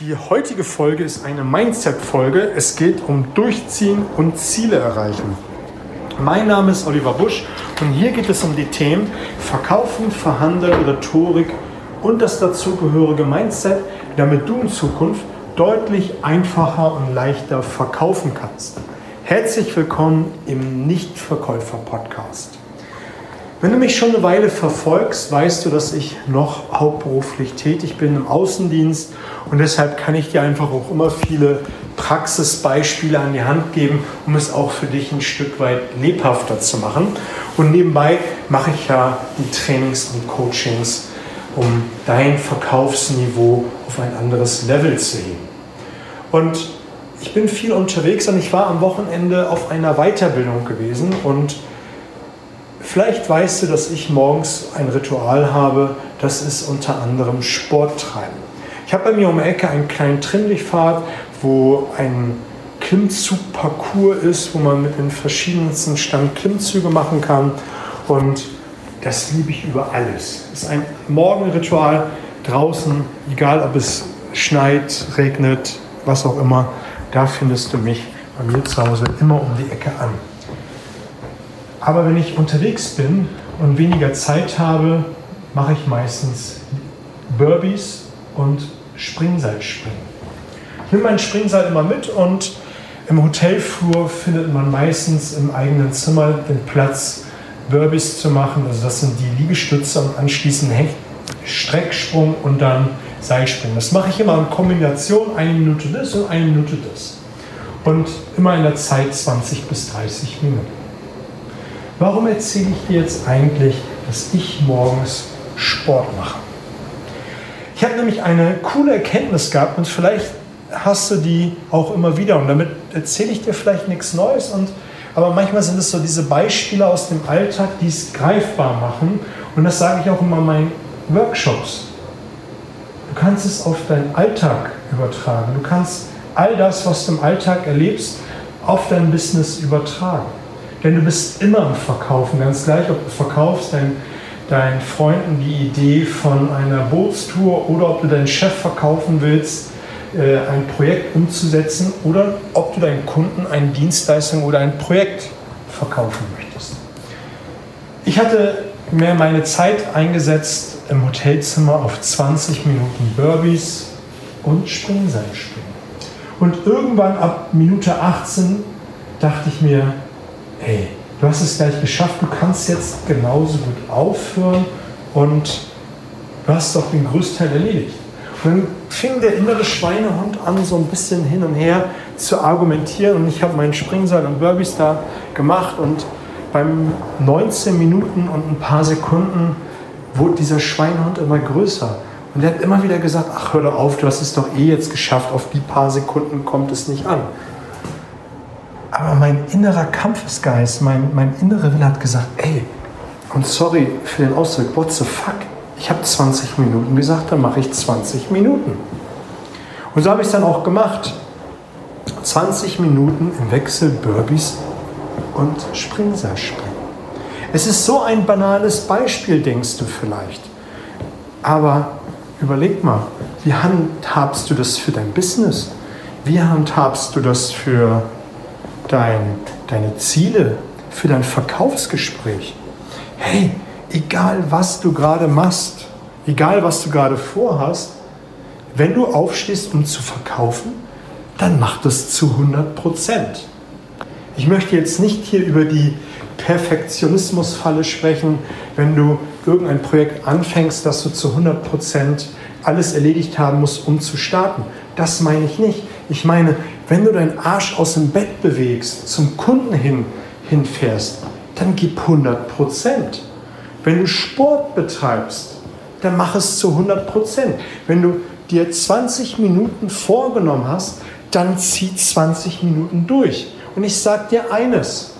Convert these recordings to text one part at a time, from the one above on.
Die heutige Folge ist eine Mindset-Folge. Es geht um Durchziehen und Ziele erreichen. Mein Name ist Oliver Busch und hier geht es um die Themen Verkaufen, Verhandeln, Rhetorik und das dazugehörige Mindset, damit du in Zukunft deutlich einfacher und leichter verkaufen kannst. Herzlich willkommen im Nichtverkäufer-Podcast. Wenn du mich schon eine Weile verfolgst, weißt du, dass ich noch hauptberuflich tätig bin im Außendienst und deshalb kann ich dir einfach auch immer viele Praxisbeispiele an die Hand geben, um es auch für dich ein Stück weit lebhafter zu machen. Und nebenbei mache ich ja die Trainings und Coachings, um dein Verkaufsniveau auf ein anderes Level zu heben. Und ich bin viel unterwegs und ich war am Wochenende auf einer Weiterbildung gewesen und Vielleicht weißt du, dass ich morgens ein Ritual habe, das ist unter anderem Sport treiben. Ich habe bei mir um die Ecke einen kleinen Trimmlichtpfad, wo ein Klimmzugparcours ist, wo man mit den verschiedensten Stand Klimmzüge machen kann. Und das liebe ich über alles. Es ist ein Morgenritual draußen, egal ob es schneit, regnet, was auch immer. Da findest du mich bei mir zu Hause immer um die Ecke an. Aber wenn ich unterwegs bin und weniger Zeit habe, mache ich meistens Burpees und Springseilspringen. Ich nehme mein Springseil immer mit und im Hotelflur findet man meistens im eigenen Zimmer den Platz, Burpees zu machen. Also das sind die Liegestütze und anschließend Hecht, Strecksprung und dann Seilspringen. Das mache ich immer in Kombination, eine Minute das und eine Minute das. Und immer in der Zeit 20 bis 30 Minuten. Warum erzähle ich dir jetzt eigentlich, dass ich morgens Sport mache? Ich habe nämlich eine coole Erkenntnis gehabt und vielleicht hast du die auch immer wieder und damit erzähle ich dir vielleicht nichts Neues und aber manchmal sind es so diese Beispiele aus dem Alltag, die es greifbar machen und das sage ich auch immer in meinen Workshops. Du kannst es auf deinen Alltag übertragen. Du kannst all das, was du im Alltag erlebst, auf dein Business übertragen. Denn du bist immer am Verkaufen, ganz gleich, ob du verkaufst deinen, deinen Freunden die Idee von einer Bootstour oder ob du deinen Chef verkaufen willst, äh, ein Projekt umzusetzen oder ob du deinen Kunden eine Dienstleistung oder ein Projekt verkaufen möchtest. Ich hatte mir meine Zeit eingesetzt im Hotelzimmer auf 20 Minuten Burbies und Springseilspringen. Und irgendwann ab Minute 18 dachte ich mir, hey, du hast es gleich geschafft, du kannst jetzt genauso gut aufhören und du hast doch den größten Teil erledigt. Und dann fing der innere Schweinehund an, so ein bisschen hin und her zu argumentieren und ich habe meinen Springseil und Burpees da gemacht und beim 19 Minuten und ein paar Sekunden wurde dieser Schweinehund immer größer. Und er hat immer wieder gesagt, ach hör doch auf, du hast es doch eh jetzt geschafft, auf die paar Sekunden kommt es nicht an. Aber mein innerer Kampfesgeist, mein, mein innerer Wille hat gesagt, ey, und sorry für den Ausdruck, what the fuck? Ich habe 20 Minuten gesagt, dann mache ich 20 Minuten. Und so habe ich es dann auch gemacht. 20 Minuten im Wechsel Burpees und Springseilspringen. Es ist so ein banales Beispiel, denkst du vielleicht. Aber überleg mal, wie handhabst du das für dein Business? Wie handhabst du das für dein, deine Ziele für dein Verkaufsgespräch. Hey, egal was du gerade machst, egal was du gerade vorhast, wenn du aufstehst, um zu verkaufen, dann mach das zu 100 Prozent. Ich möchte jetzt nicht hier über die Perfektionismusfalle sprechen, wenn du irgendein Projekt anfängst, dass du zu 100 Prozent alles erledigt haben musst, um zu starten. Das meine ich nicht. Ich meine, wenn du deinen Arsch aus dem Bett bewegst, zum Kunden hin, hinfährst, dann gib 100 Prozent. Wenn du Sport betreibst, dann mach es zu 100 Prozent. Wenn du dir 20 Minuten vorgenommen hast, dann zieh 20 Minuten durch. Und ich sage dir eines,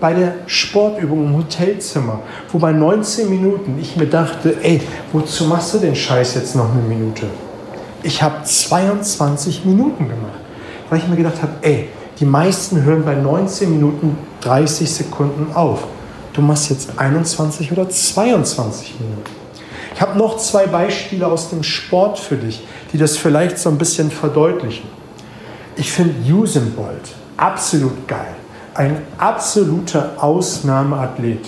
bei der Sportübung im Hotelzimmer, wo bei 19 Minuten ich mir dachte, ey, wozu machst du den Scheiß jetzt noch eine Minute? Ich habe 22 Minuten gemacht weil ich mir gedacht habe, ey, die meisten hören bei 19 Minuten 30 Sekunden auf. Du machst jetzt 21 oder 22 Minuten. Ich habe noch zwei Beispiele aus dem Sport für dich, die das vielleicht so ein bisschen verdeutlichen. Ich finde Usain Bolt absolut geil. Ein absoluter Ausnahmeathlet.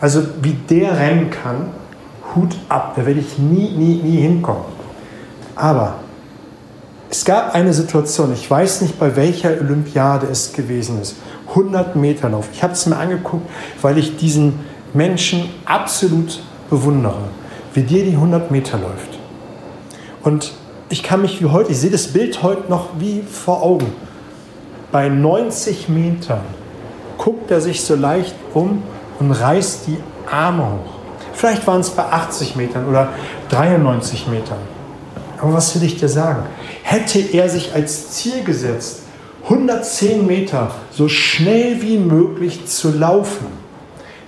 Also wie der rennen kann, Hut ab. Da werde ich nie, nie, nie hinkommen. Aber es gab eine Situation, ich weiß nicht, bei welcher Olympiade es gewesen ist. 100 Meter Lauf. Ich habe es mir angeguckt, weil ich diesen Menschen absolut bewundere, wie dir die 100 Meter läuft. Und ich kann mich wie heute, ich sehe das Bild heute noch wie vor Augen. Bei 90 Metern guckt er sich so leicht um und reißt die Arme hoch. Vielleicht waren es bei 80 Metern oder 93 Metern. Aber was will ich dir sagen? Hätte er sich als Ziel gesetzt, 110 Meter so schnell wie möglich zu laufen,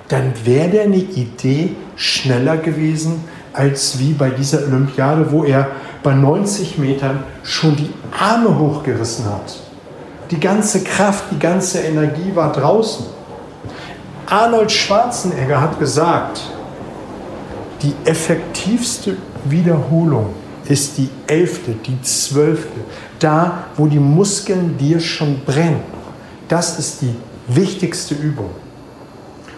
dann wäre der eine Idee schneller gewesen als wie bei dieser Olympiade, wo er bei 90 Metern schon die Arme hochgerissen hat. Die ganze Kraft, die ganze Energie war draußen. Arnold Schwarzenegger hat gesagt, die effektivste Wiederholung ist die elfte, die zwölfte. Da, wo die Muskeln dir schon brennen. Das ist die wichtigste Übung.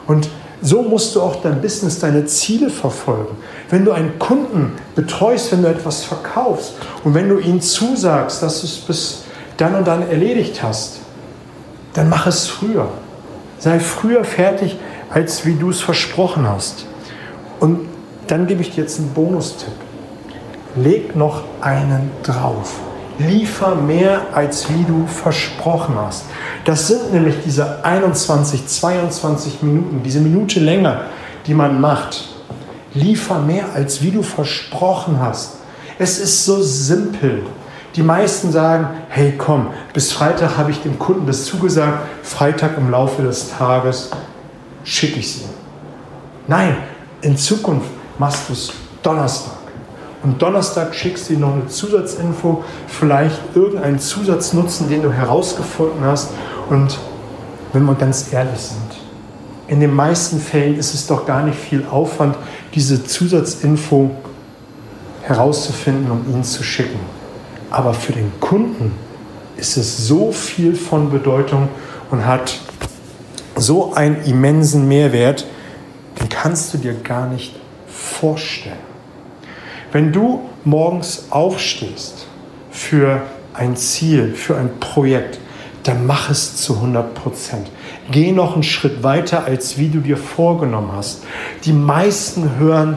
Und so musst du auch dein Business, deine Ziele verfolgen. Wenn du einen Kunden betreust, wenn du etwas verkaufst und wenn du ihm zusagst, dass du es bis dann und dann erledigt hast, dann mach es früher. Sei früher fertig, als wie du es versprochen hast. Und dann gebe ich dir jetzt einen Bonustipp. Leg noch einen drauf. Liefer mehr, als wie du versprochen hast. Das sind nämlich diese 21, 22 Minuten, diese Minute länger, die man macht. Liefer mehr, als wie du versprochen hast. Es ist so simpel. Die meisten sagen, hey komm, bis Freitag habe ich dem Kunden das zugesagt, Freitag im Laufe des Tages schicke ich sie. Nein, in Zukunft machst du es Donnerstag. Und Donnerstag schickst du dir noch eine Zusatzinfo, vielleicht irgendeinen Zusatznutzen, den du herausgefunden hast. Und wenn wir ganz ehrlich sind, in den meisten Fällen ist es doch gar nicht viel Aufwand, diese Zusatzinfo herauszufinden und ihn zu schicken. Aber für den Kunden ist es so viel von Bedeutung und hat so einen immensen Mehrwert, den kannst du dir gar nicht vorstellen. Wenn du morgens aufstehst für ein Ziel, für ein Projekt, dann mach es zu 100 Prozent. Geh noch einen Schritt weiter, als wie du dir vorgenommen hast. Die meisten hören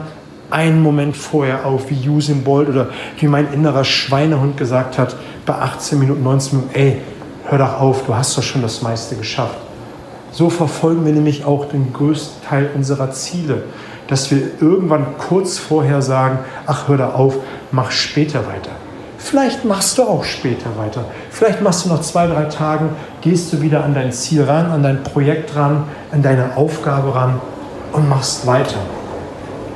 einen Moment vorher auf, wie Usain Bolt oder wie mein innerer Schweinehund gesagt hat, bei 18 Minuten, 19 Minuten, ey, hör doch auf, du hast doch schon das meiste geschafft. So verfolgen wir nämlich auch den größten Teil unserer Ziele dass wir irgendwann kurz vorher sagen, ach hör da auf, mach später weiter. Vielleicht machst du auch später weiter. Vielleicht machst du noch zwei, drei Tage, gehst du wieder an dein Ziel ran, an dein Projekt ran, an deine Aufgabe ran und machst weiter.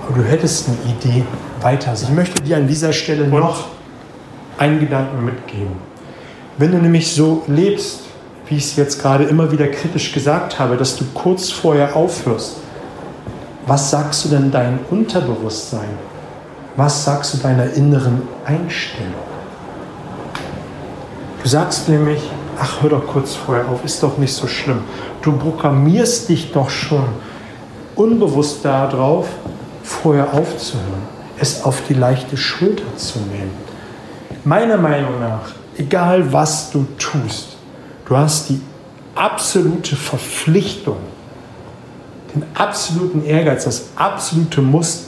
Aber du hättest eine Idee weiter. Ich möchte dir an dieser Stelle noch einen Gedanken mitgeben. Wenn du nämlich so lebst, wie ich es jetzt gerade immer wieder kritisch gesagt habe, dass du kurz vorher aufhörst, was sagst du denn deinem Unterbewusstsein? Was sagst du deiner inneren Einstellung? Du sagst nämlich, ach, hör doch kurz vorher auf, ist doch nicht so schlimm. Du programmierst dich doch schon unbewusst darauf, vorher aufzuhören, es auf die leichte Schulter zu nehmen. Meiner Meinung nach, egal was du tust, du hast die absolute Verpflichtung, den absoluten Ehrgeiz, das absolute Muss,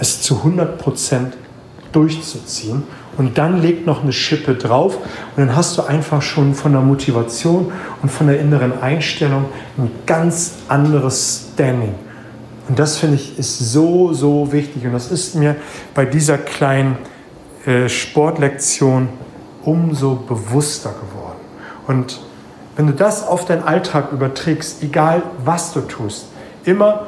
es zu 100 Prozent durchzuziehen. Und dann legt noch eine Schippe drauf und dann hast du einfach schon von der Motivation und von der inneren Einstellung ein ganz anderes Standing. Und das finde ich ist so, so wichtig. Und das ist mir bei dieser kleinen äh, Sportlektion umso bewusster geworden. Und wenn du das auf deinen Alltag überträgst, egal was du tust, immer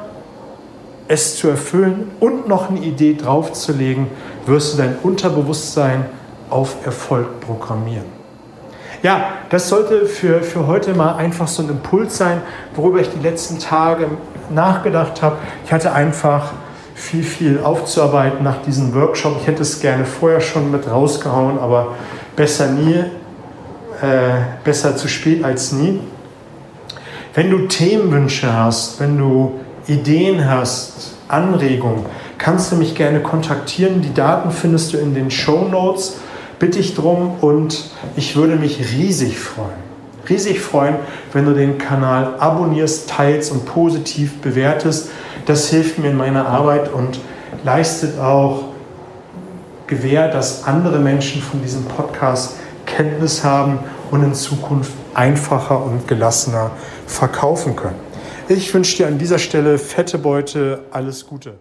es zu erfüllen und noch eine Idee draufzulegen, wirst du dein Unterbewusstsein auf Erfolg programmieren. Ja, das sollte für, für heute mal einfach so ein Impuls sein, worüber ich die letzten Tage nachgedacht habe. Ich hatte einfach viel, viel aufzuarbeiten nach diesem Workshop. Ich hätte es gerne vorher schon mit rausgehauen, aber besser nie, äh, besser zu spät als nie. Wenn du Themenwünsche hast, wenn du Ideen hast, Anregungen, kannst du mich gerne kontaktieren. Die Daten findest du in den Show Notes. Bitte ich drum und ich würde mich riesig freuen. Riesig freuen, wenn du den Kanal abonnierst, teilst und positiv bewertest. Das hilft mir in meiner Arbeit und leistet auch Gewähr, dass andere Menschen von diesem Podcast Kenntnis haben und in Zukunft einfacher und gelassener verkaufen können. Ich wünsche dir an dieser Stelle fette Beute, alles Gute.